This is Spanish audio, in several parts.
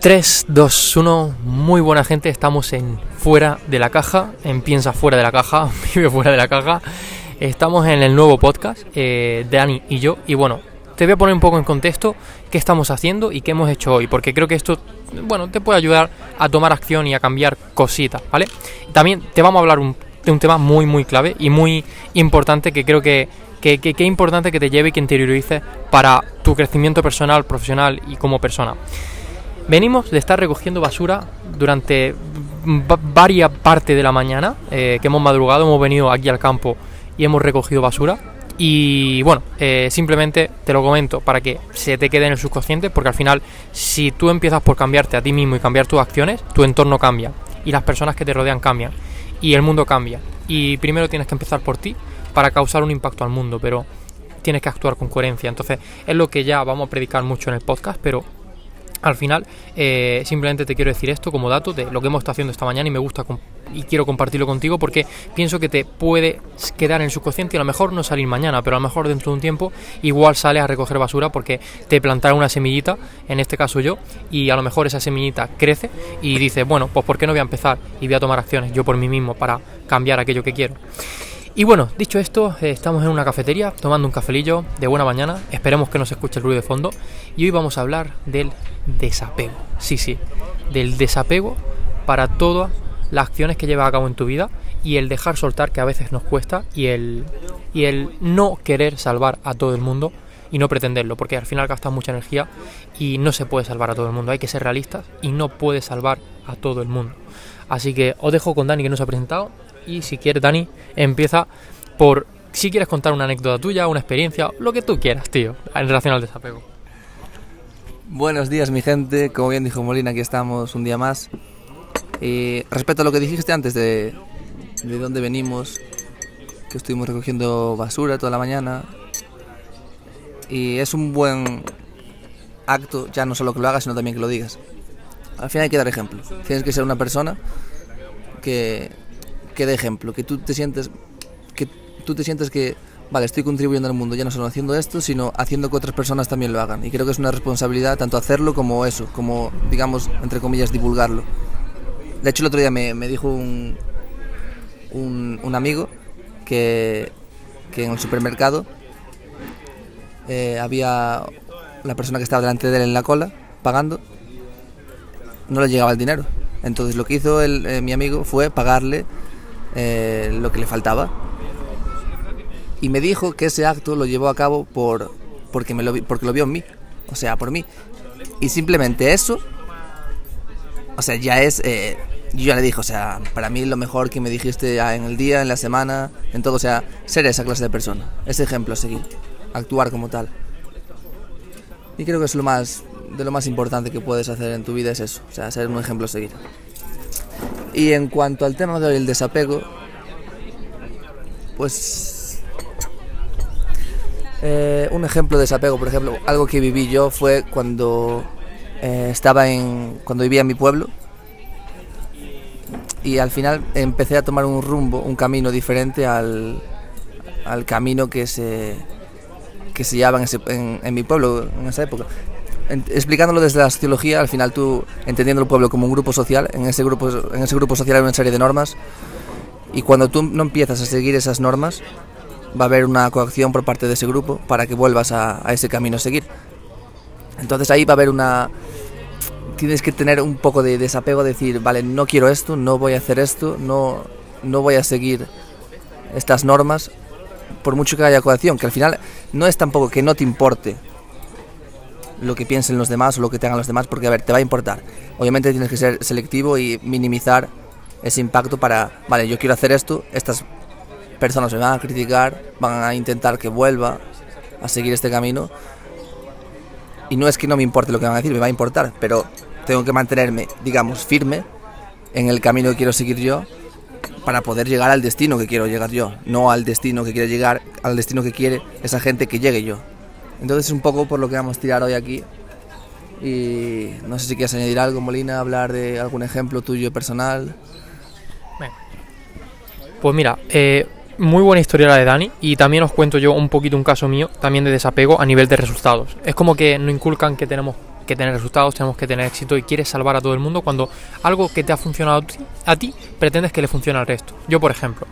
3, 2, 1, muy buena gente, estamos en Fuera de la Caja, en Piensa Fuera de la Caja, Vive Fuera de la Caja, estamos en el nuevo podcast, eh, Dani y yo, y bueno, te voy a poner un poco en contexto qué estamos haciendo y qué hemos hecho hoy, porque creo que esto, bueno, te puede ayudar a tomar acción y a cambiar cositas, ¿vale? También te vamos a hablar de un tema muy, muy clave y muy importante que creo que que, que, importante que te lleve y que interiorices para tu crecimiento personal, profesional y como persona. Venimos de estar recogiendo basura durante varias partes de la mañana, eh, que hemos madrugado, hemos venido aquí al campo y hemos recogido basura. Y bueno, eh, simplemente te lo comento para que se te quede en el subconsciente, porque al final, si tú empiezas por cambiarte a ti mismo y cambiar tus acciones, tu entorno cambia y las personas que te rodean cambian y el mundo cambia. Y primero tienes que empezar por ti para causar un impacto al mundo, pero tienes que actuar con coherencia. Entonces, es lo que ya vamos a predicar mucho en el podcast, pero al final eh, simplemente te quiero decir esto como dato de lo que hemos estado haciendo esta mañana y me gusta y quiero compartirlo contigo porque pienso que te puede quedar en el subconsciente y a lo mejor no salir mañana, pero a lo mejor dentro de un tiempo igual sales a recoger basura porque te plantaron una semillita, en este caso yo, y a lo mejor esa semillita crece y dices, bueno, pues ¿por qué no voy a empezar y voy a tomar acciones yo por mí mismo para cambiar aquello que quiero? Y bueno, dicho esto, eh, estamos en una cafetería tomando un cafelillo de buena mañana. Esperemos que no se escuche el ruido de fondo. Y hoy vamos a hablar del desapego. Sí, sí, del desapego para todas las acciones que llevas a cabo en tu vida y el dejar soltar que a veces nos cuesta y el, y el no querer salvar a todo el mundo y no pretenderlo, porque al final gastas mucha energía y no se puede salvar a todo el mundo. Hay que ser realistas y no puedes salvar a todo el mundo. Así que os dejo con Dani que nos ha presentado y si quieres, Dani, empieza por si quieres contar una anécdota tuya, una experiencia, lo que tú quieras, tío, en relación al desapego. Buenos días, mi gente. Como bien dijo Molina, aquí estamos un día más. Respecto a lo que dijiste antes de, de dónde venimos, que estuvimos recogiendo basura toda la mañana. Y es un buen acto, ya no solo que lo hagas, sino también que lo digas. Al final hay que dar ejemplo. Tienes que ser una persona que que de ejemplo, que tú te sientes que tú te sientes que vale, estoy contribuyendo al mundo ya no solo haciendo esto, sino haciendo que otras personas también lo hagan. Y creo que es una responsabilidad tanto hacerlo como eso, como digamos, entre comillas, divulgarlo. De hecho, el otro día me, me dijo un, un, amigo que, que en el supermercado eh, había la persona que estaba delante de él en la cola pagando, no le llegaba el dinero. Entonces lo que hizo el, eh, mi amigo fue pagarle eh, lo que le faltaba. Y me dijo que ese acto lo llevó a cabo por, porque, me lo, porque lo vio en mí, o sea, por mí. Y simplemente eso, o sea, ya es... Eh, yo ya le dije, o sea, para mí lo mejor que me dijiste en el día, en la semana, en todo, o sea, ser esa clase de persona, ese ejemplo a seguir, actuar como tal. Y creo que es lo más, de lo más importante que puedes hacer en tu vida es eso, o sea, ser un ejemplo a seguir. Y en cuanto al tema del desapego, pues eh, un ejemplo de desapego, por ejemplo, algo que viví yo fue cuando eh, estaba en, cuando vivía en mi pueblo. Y al final empecé a tomar un rumbo, un camino diferente al, al camino que se que se llevaba en, en mi pueblo en esa época explicándolo desde la sociología, al final tú entendiendo el pueblo como un grupo social, en ese grupo, en ese grupo social hay una serie de normas y cuando tú no empiezas a seguir esas normas, va a haber una coacción por parte de ese grupo para que vuelvas a, ese camino a seguir. Entonces ahí va a haber una... Tienes que tener un poco de desapego, decir, vale, no quiero esto, no voy a hacer esto, no, no voy a seguir estas normas, por mucho que haya coacción, que al final no es tampoco que no te importe lo que piensen los demás o lo que tengan los demás, porque a ver, te va a importar. Obviamente tienes que ser selectivo y minimizar ese impacto para, vale, yo quiero hacer esto, estas personas me van a criticar, van a intentar que vuelva a seguir este camino. Y no es que no me importe lo que van a decir, me va a importar, pero tengo que mantenerme, digamos, firme en el camino que quiero seguir yo para poder llegar al destino que quiero llegar yo, no al destino que quiere llegar, al destino que quiere esa gente que llegue yo. Entonces es un poco por lo que vamos a tirar hoy aquí. Y no sé si quieres añadir algo, Molina, hablar de algún ejemplo tuyo personal. Pues mira, eh, muy buena historia la de Dani y también os cuento yo un poquito un caso mío, también de desapego a nivel de resultados. Es como que nos inculcan que tenemos que tener resultados, tenemos que tener éxito y quieres salvar a todo el mundo cuando algo que te ha funcionado a ti, pretendes que le funcione al resto. Yo, por ejemplo,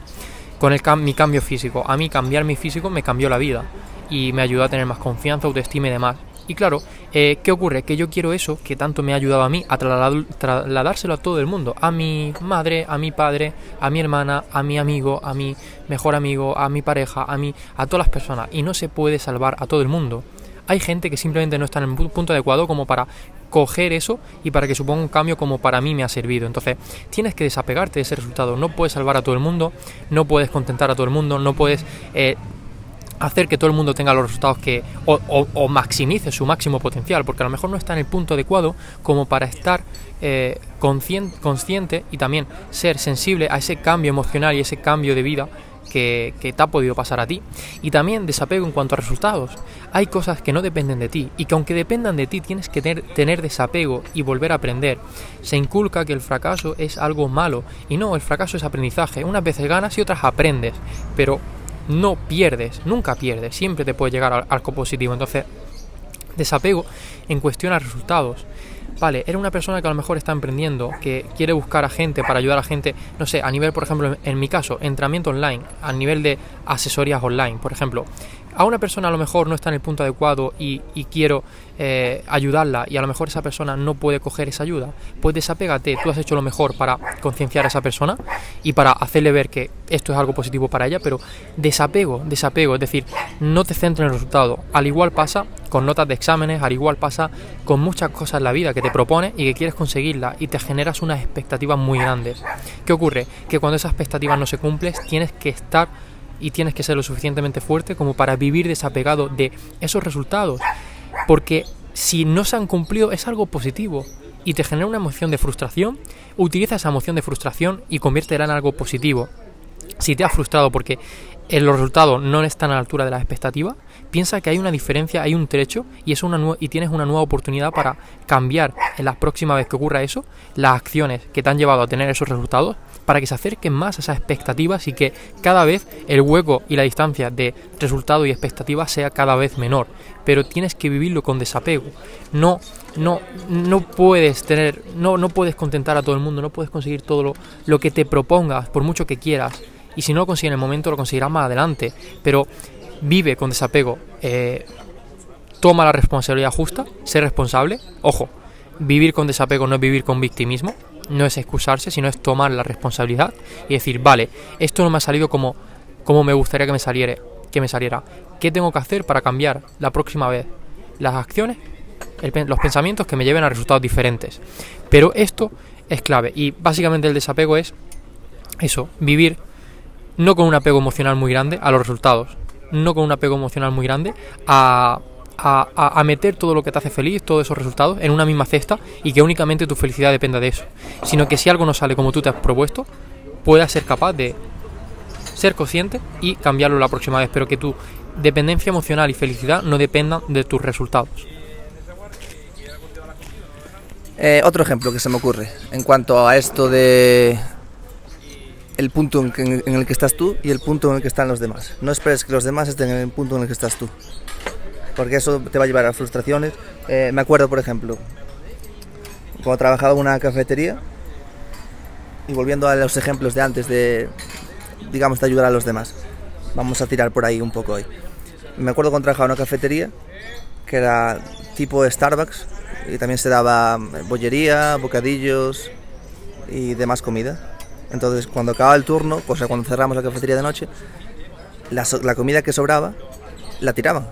con el mi cambio físico, a mí cambiar mi físico me cambió la vida y me ayudó a tener más confianza, autoestima y demás. Y claro, eh, ¿qué ocurre? Que yo quiero eso que tanto me ha ayudado a mí a trasladárselo a todo el mundo, a mi madre, a mi padre, a mi hermana, a mi amigo, a mi mejor amigo, a mi pareja, a mí, a todas las personas. Y no se puede salvar a todo el mundo. Hay gente que simplemente no está en el punto adecuado como para coger eso y para que suponga un cambio como para mí me ha servido. Entonces, tienes que desapegarte de ese resultado. No puedes salvar a todo el mundo, no puedes contentar a todo el mundo, no puedes eh, hacer que todo el mundo tenga los resultados que o, maximice su máximo potencial, porque a lo mejor no está en el punto adecuado como para estar eh, consciente, y también ser sensible a ese cambio emocional y ese cambio de vida que, que, te ha podido pasar a ti. Y también desapego en cuanto a resultados. Hay cosas que no dependen de ti y que aunque dependan de ti tienes que tener, tener desapego y volver a aprender. Se inculca que el fracaso es algo malo y no, el fracaso es aprendizaje. Unas veces ganas y otras aprendes, pero no pierdes, nunca pierdes, siempre te puede llegar al arco positivo. Entonces, desapego en cuestión a resultados. Vale, era una persona que a lo mejor está emprendiendo, que quiere buscar a gente para ayudar a gente, no sé, a nivel, por ejemplo, en mi caso, entrenamiento online, a nivel de asesorías online, por ejemplo a una persona a lo mejor no está en el punto adecuado y, quiero eh, ayudarla y a lo mejor esa persona no puede coger esa ayuda, pues desapégate, tú has hecho lo mejor para concienciar a esa persona y para hacerle ver que esto es algo positivo para ella, pero desapego, desapego, es decir, no te centres en el resultado. Al igual pasa con notas de exámenes, al igual pasa con muchas cosas en la vida que te propones y que quieres conseguirla y te generas unas expectativas muy grandes. ¿Qué ocurre? Que cuando esas expectativas no se cumplen, tienes que estar y tienes que ser lo suficientemente fuerte como para vivir desapegado de esos resultados. Porque si no se han cumplido es algo positivo y te genera una emoción de frustración, utiliza esa emoción de frustración y conviértela en algo positivo. Si te has frustrado porque los resultados no están a la altura de las expectativas, piensa que hay una diferencia, hay un trecho y, es una y tienes una nueva oportunidad para cambiar en la próxima vez que ocurra eso las acciones que te han llevado a tener esos resultados para que se acerquen más a esas expectativas y que cada vez el hueco y la distancia de resultado y expectativa sea cada vez menor. Pero tienes que vivirlo con desapego. No, no, no puedes tener, no, no puedes contentar a todo el mundo, no puedes conseguir todo lo, lo que te propongas, por mucho que quieras. Y si no lo consigues en el momento, lo conseguirás más adelante. Pero vive con desapego. Eh, toma la responsabilidad justa, sé responsable. Ojo, vivir con desapego no es vivir con victimismo no es excusarse, sino es tomar la responsabilidad y decir, vale, esto no me ha salido como, como me gustaría que me saliera, que me saliera. ¿Qué tengo que hacer para cambiar la próxima vez? Las acciones, los pensamientos que me lleven a resultados diferentes. Pero esto es clave y básicamente el desapego es eso, vivir no con un apego emocional muy grande a los resultados, no con un apego emocional muy grande a a, meter todo lo que te hace feliz, todos esos resultados, en una misma cesta y que únicamente tu felicidad dependa de eso. Sino que si algo no sale como tú te has propuesto, puedas ser capaz de ser consciente y cambiarlo la próxima vez, pero que tu dependencia emocional y felicidad no dependan de tus resultados. Eh, otro ejemplo que se me ocurre en cuanto a esto de el punto en, en, el que estás tú y el punto en el que están los demás. No esperes que los demás estén en el punto en el que estás tú porque eso te va a llevar a frustraciones. Eh, me acuerdo, por ejemplo, cuando trabajaba en una cafetería, y volviendo a los ejemplos de antes de, digamos, de ayudar a los demás, vamos a tirar por ahí un poco hoy. Me acuerdo cuando trabajaba en una cafetería, que era tipo Starbucks, y también se daba bollería, bocadillos y demás comida. Entonces, cuando acababa el turno, o sea, cuando cerramos la cafetería de noche, la comida que sobraba la tiraban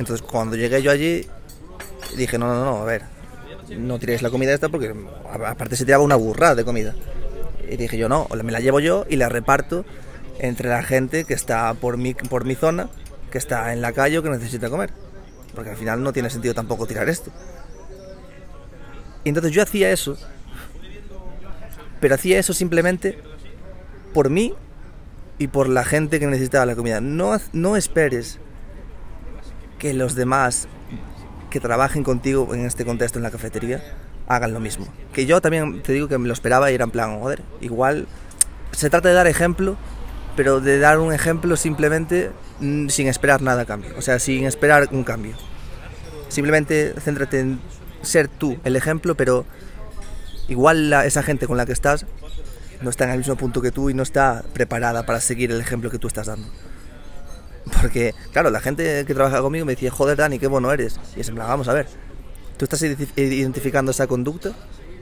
entonces cuando llegué yo allí dije, no, no, no, a ver, no tiréis la comida esta porque aparte se tiraba una burrada de comida. Y dije yo, no, me la llevo yo y la reparto entre la gente que está por mi, por mi zona, que está en la calle o que necesita comer. Porque al final no tiene sentido tampoco tirar esto. Y entonces yo hacía eso, pero hacía eso simplemente por mí y por la gente que necesitaba la comida. No, no esperes que los demás que trabajen contigo en este contexto en la cafetería hagan lo mismo. Que yo también te digo que me lo esperaba y era en plan, joder, igual se trata de dar ejemplo, pero de dar un ejemplo simplemente mm, sin esperar nada a cambio, o sea, sin esperar un cambio. Simplemente céntrate en ser tú el ejemplo, pero igual esa gente con la que estás no está en el mismo punto que tú y no está preparada para seguir el ejemplo que tú estás dando. Porque, claro, la gente que trabaja conmigo me decía, joder, Dani, qué bueno eres. Y es en vamos a ver, tú estás identificando esa conducta,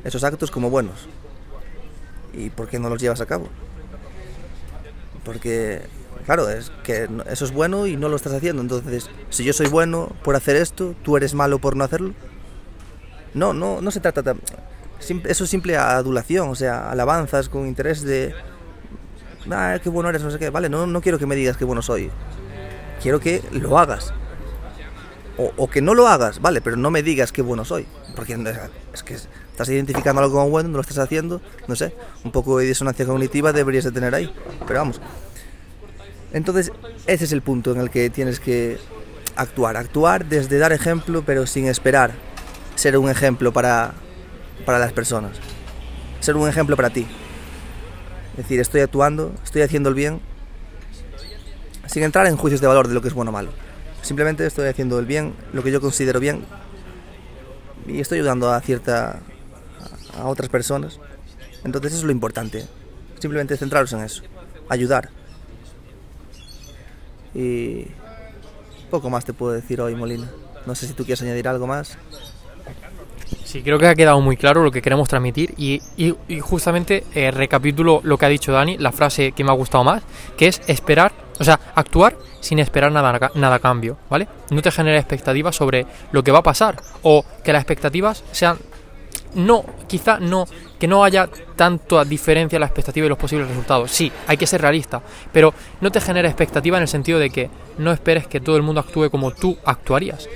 esos actos como buenos. ¿Y por qué no los llevas a cabo? Porque, claro, es que eso es bueno y no lo estás haciendo. Entonces, si yo soy bueno por hacer esto, tú eres malo por no hacerlo. No, no, no se trata de... Eso es simple adulación, o sea, alabanzas con interés de... Ah, qué bueno eres, no sé qué. Vale, no, no quiero que me digas qué bueno soy. Quiero que lo hagas. O, que no lo hagas, vale, pero no me digas qué bueno soy. Porque es que estás identificando algo como bueno, no lo estás haciendo, no sé, un poco de disonancia cognitiva deberías de tener ahí. Pero vamos. Entonces, ese es el punto en el que tienes que actuar. Actuar desde dar ejemplo, pero sin esperar ser un ejemplo para, para las personas. Ser un ejemplo para ti. Es decir, estoy actuando, estoy haciendo el bien, sin entrar en juicios de valor de lo que es bueno o malo. Simplemente estoy haciendo el bien, lo que yo considero bien, y estoy ayudando a cierta a otras personas. Entonces eso es lo importante. Simplemente centrarse en eso, ayudar. Y poco más te puedo decir hoy, Molina. No sé si tú quieres añadir algo más. Sí, creo que ha quedado muy claro lo que queremos transmitir y, y, justamente eh, recapitulo lo que ha dicho Dani, la frase que me ha gustado más, que es esperar, o sea, actuar sin esperar nada, nada a cambio, ¿vale? No te genera expectativas sobre lo que va a pasar o que las expectativas sean, no, quizá no, que no haya tanta diferencia en la expectativa y los posibles resultados. Sí, hay que ser realista, pero no te genera expectativa en el sentido de que no esperes que todo el mundo actúe como tú actuarías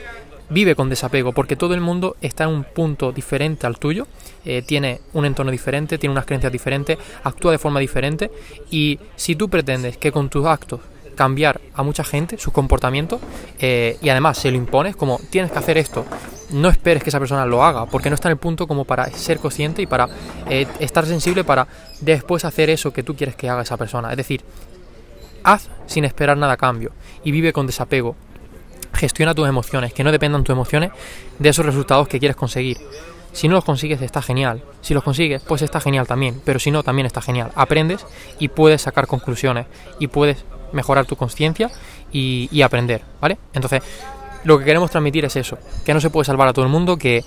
vive con desapego, porque todo el mundo está en un punto diferente al tuyo, eh, tiene un entorno diferente, tiene unas creencias diferentes, actúa de forma diferente y si tú pretendes que con tus actos cambiar a mucha gente, sus comportamientos, eh, y además se lo impones como tienes que hacer esto, no esperes que esa persona lo haga, porque no está en el punto como para ser consciente y para eh, estar sensible para después hacer eso que tú quieres que haga esa persona. Es decir, haz sin esperar nada a cambio y vive con desapego gestiona tus emociones, que no dependan tus emociones de esos resultados que quieres conseguir. Si no los consigues está genial, si los consigues pues está genial también, pero si no también está genial. Aprendes y puedes sacar conclusiones y puedes mejorar tu conciencia y, aprender, ¿vale? Entonces, lo que queremos transmitir es eso, que no se puede salvar a todo el mundo, que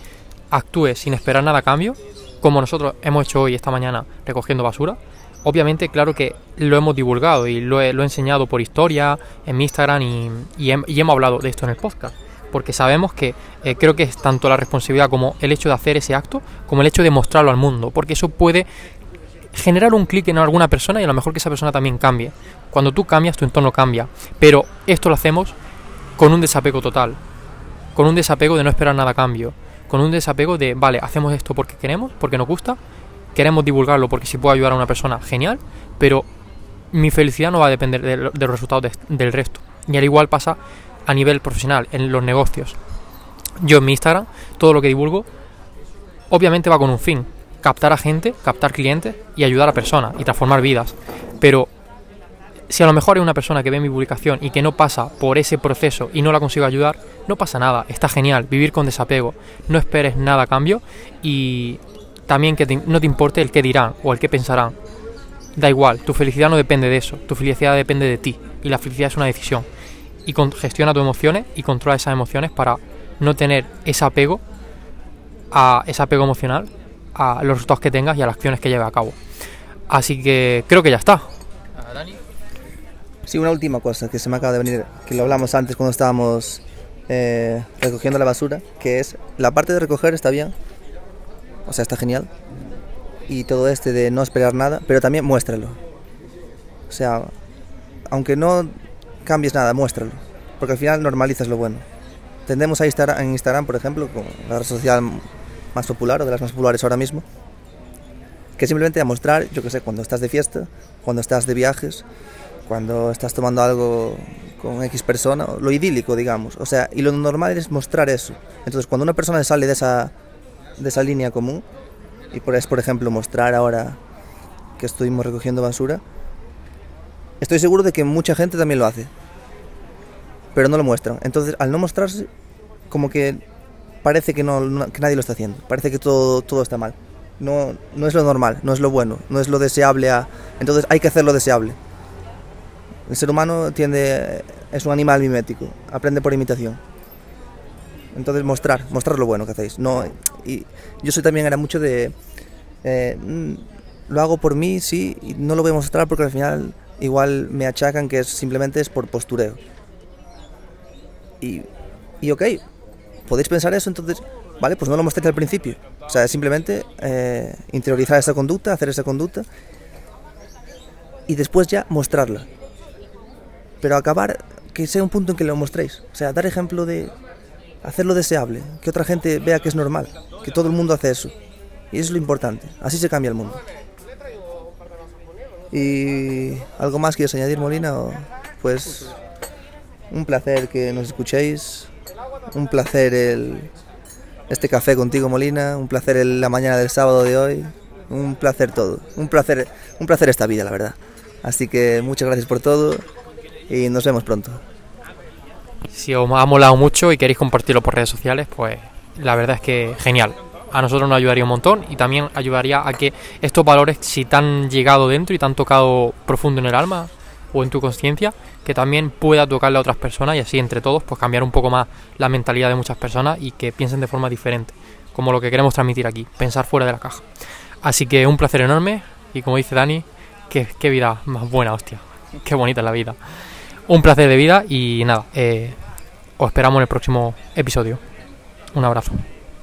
actúe sin esperar nada a cambio, como nosotros hemos hecho hoy, esta mañana, recogiendo basura, obviamente, claro que lo hemos divulgado y lo he, enseñado por historia, en mi Instagram y, hemos hablado de esto en el podcast. Porque sabemos que eh, creo que es tanto la responsabilidad como el hecho de hacer ese acto, como el hecho de mostrarlo al mundo. Porque eso puede generar un clic en alguna persona y a lo mejor que esa persona también cambie. Cuando tú cambias, tu entorno cambia. Pero esto lo hacemos con un desapego total. Con un desapego de no esperar nada a cambio. Con un desapego de, vale, hacemos esto porque queremos, porque nos gusta, queremos divulgarlo porque si puedo ayudar a una persona, genial, pero mi felicidad no va a depender de, los resultados del resto. Y al igual pasa a nivel profesional, en los negocios. Yo en mi Instagram, todo lo que divulgo, obviamente va con un fin, captar a gente, captar clientes y ayudar a personas y transformar vidas. Pero si a lo mejor hay una persona que ve mi publicación y que no pasa por ese proceso y no la consigo ayudar, no pasa nada, está genial, vivir con desapego, no esperes nada a cambio y también que no te importe el qué dirán o el qué pensarán. Da igual, tu felicidad no depende de eso, tu felicidad depende de ti y la felicidad es una decisión. Y con, gestiona tus emociones y controla esas emociones para no tener ese apego a ese apego emocional a los resultados que tengas y a las acciones que lleves a cabo. Así que creo que ya está. Sí, una última cosa que se me acaba de venir, que lo hablamos antes cuando estábamos eh, recogiendo la basura, que es la parte de recoger está bien, o sea, está genial. Y todo este de no esperar nada, pero también muéstralo. O sea, aunque no cambies nada, muéstralo. Porque al final normalizas lo bueno. Tendemos a estar en Instagram, por ejemplo, con la red social más popular o de las más populares ahora mismo, que simplemente a mostrar, yo qué sé, cuando estás de fiesta, cuando estás de viajes, cuando estás tomando algo con X persona, lo idílico, digamos. O sea, y lo normal es mostrar eso. Entonces, cuando una persona sale de esa de esa línea común y por, es, por ejemplo, mostrar ahora que estuvimos recogiendo basura, estoy seguro de que mucha gente también lo hace, pero no lo muestran. Entonces, al no mostrarse, como que parece que, no, que nadie lo está haciendo, parece que todo, todo está mal. No, no es lo normal, no es lo bueno, no es lo deseable. Entonces hay que hacer lo deseable. El ser humano tiende, es un animal mimético, aprende por imitación. Entonces mostrar, mostrar lo bueno que hacéis. No, y yo soy también era mucho de, eh, mm, lo hago por mí, sí, y no lo voy a mostrar porque al final igual me achacan que es, simplemente es por postureo. Y, y ok, podéis pensar eso, entonces, vale, pues no lo mostréis al principio. O sea, simplemente eh, interiorizar esa conducta, hacer esa conducta y después ya mostrarla. Pero acabar, que sea un punto en que lo mostréis. O sea, dar ejemplo de hacerlo deseable, que otra gente vea que es normal, que todo el mundo hace eso. Y eso es lo importante, así se cambia el mundo. ¿Y algo más quieres añadir, Molina? O, pues un placer que nos escuchéis, un placer el, este café contigo, Molina, un placer el- la mañana del sábado de hoy, un placer todo, un placer, un placer esta vida, la verdad. Así que muchas gracias por todo y nos vemos pronto. Si os ha molado mucho y queréis compartirlo por redes sociales, pues la verdad es que genial. A nosotros nos ayudaría un montón y también ayudaría a que estos valores, si te han llegado dentro y te han tocado profundo en el alma o en tu conciencia, que también pueda tocarle a otras personas y así entre todos, pues cambiar un poco más la mentalidad de muchas personas y que piensen de forma diferente, como lo que queremos transmitir aquí, pensar fuera de la caja. Así que un placer enorme y como dice Dani, qué, qué vida más buena, hostia, qué bonita es la vida. Un placer de vida y nada, eh, os esperamos en el próximo episodio. Un abrazo.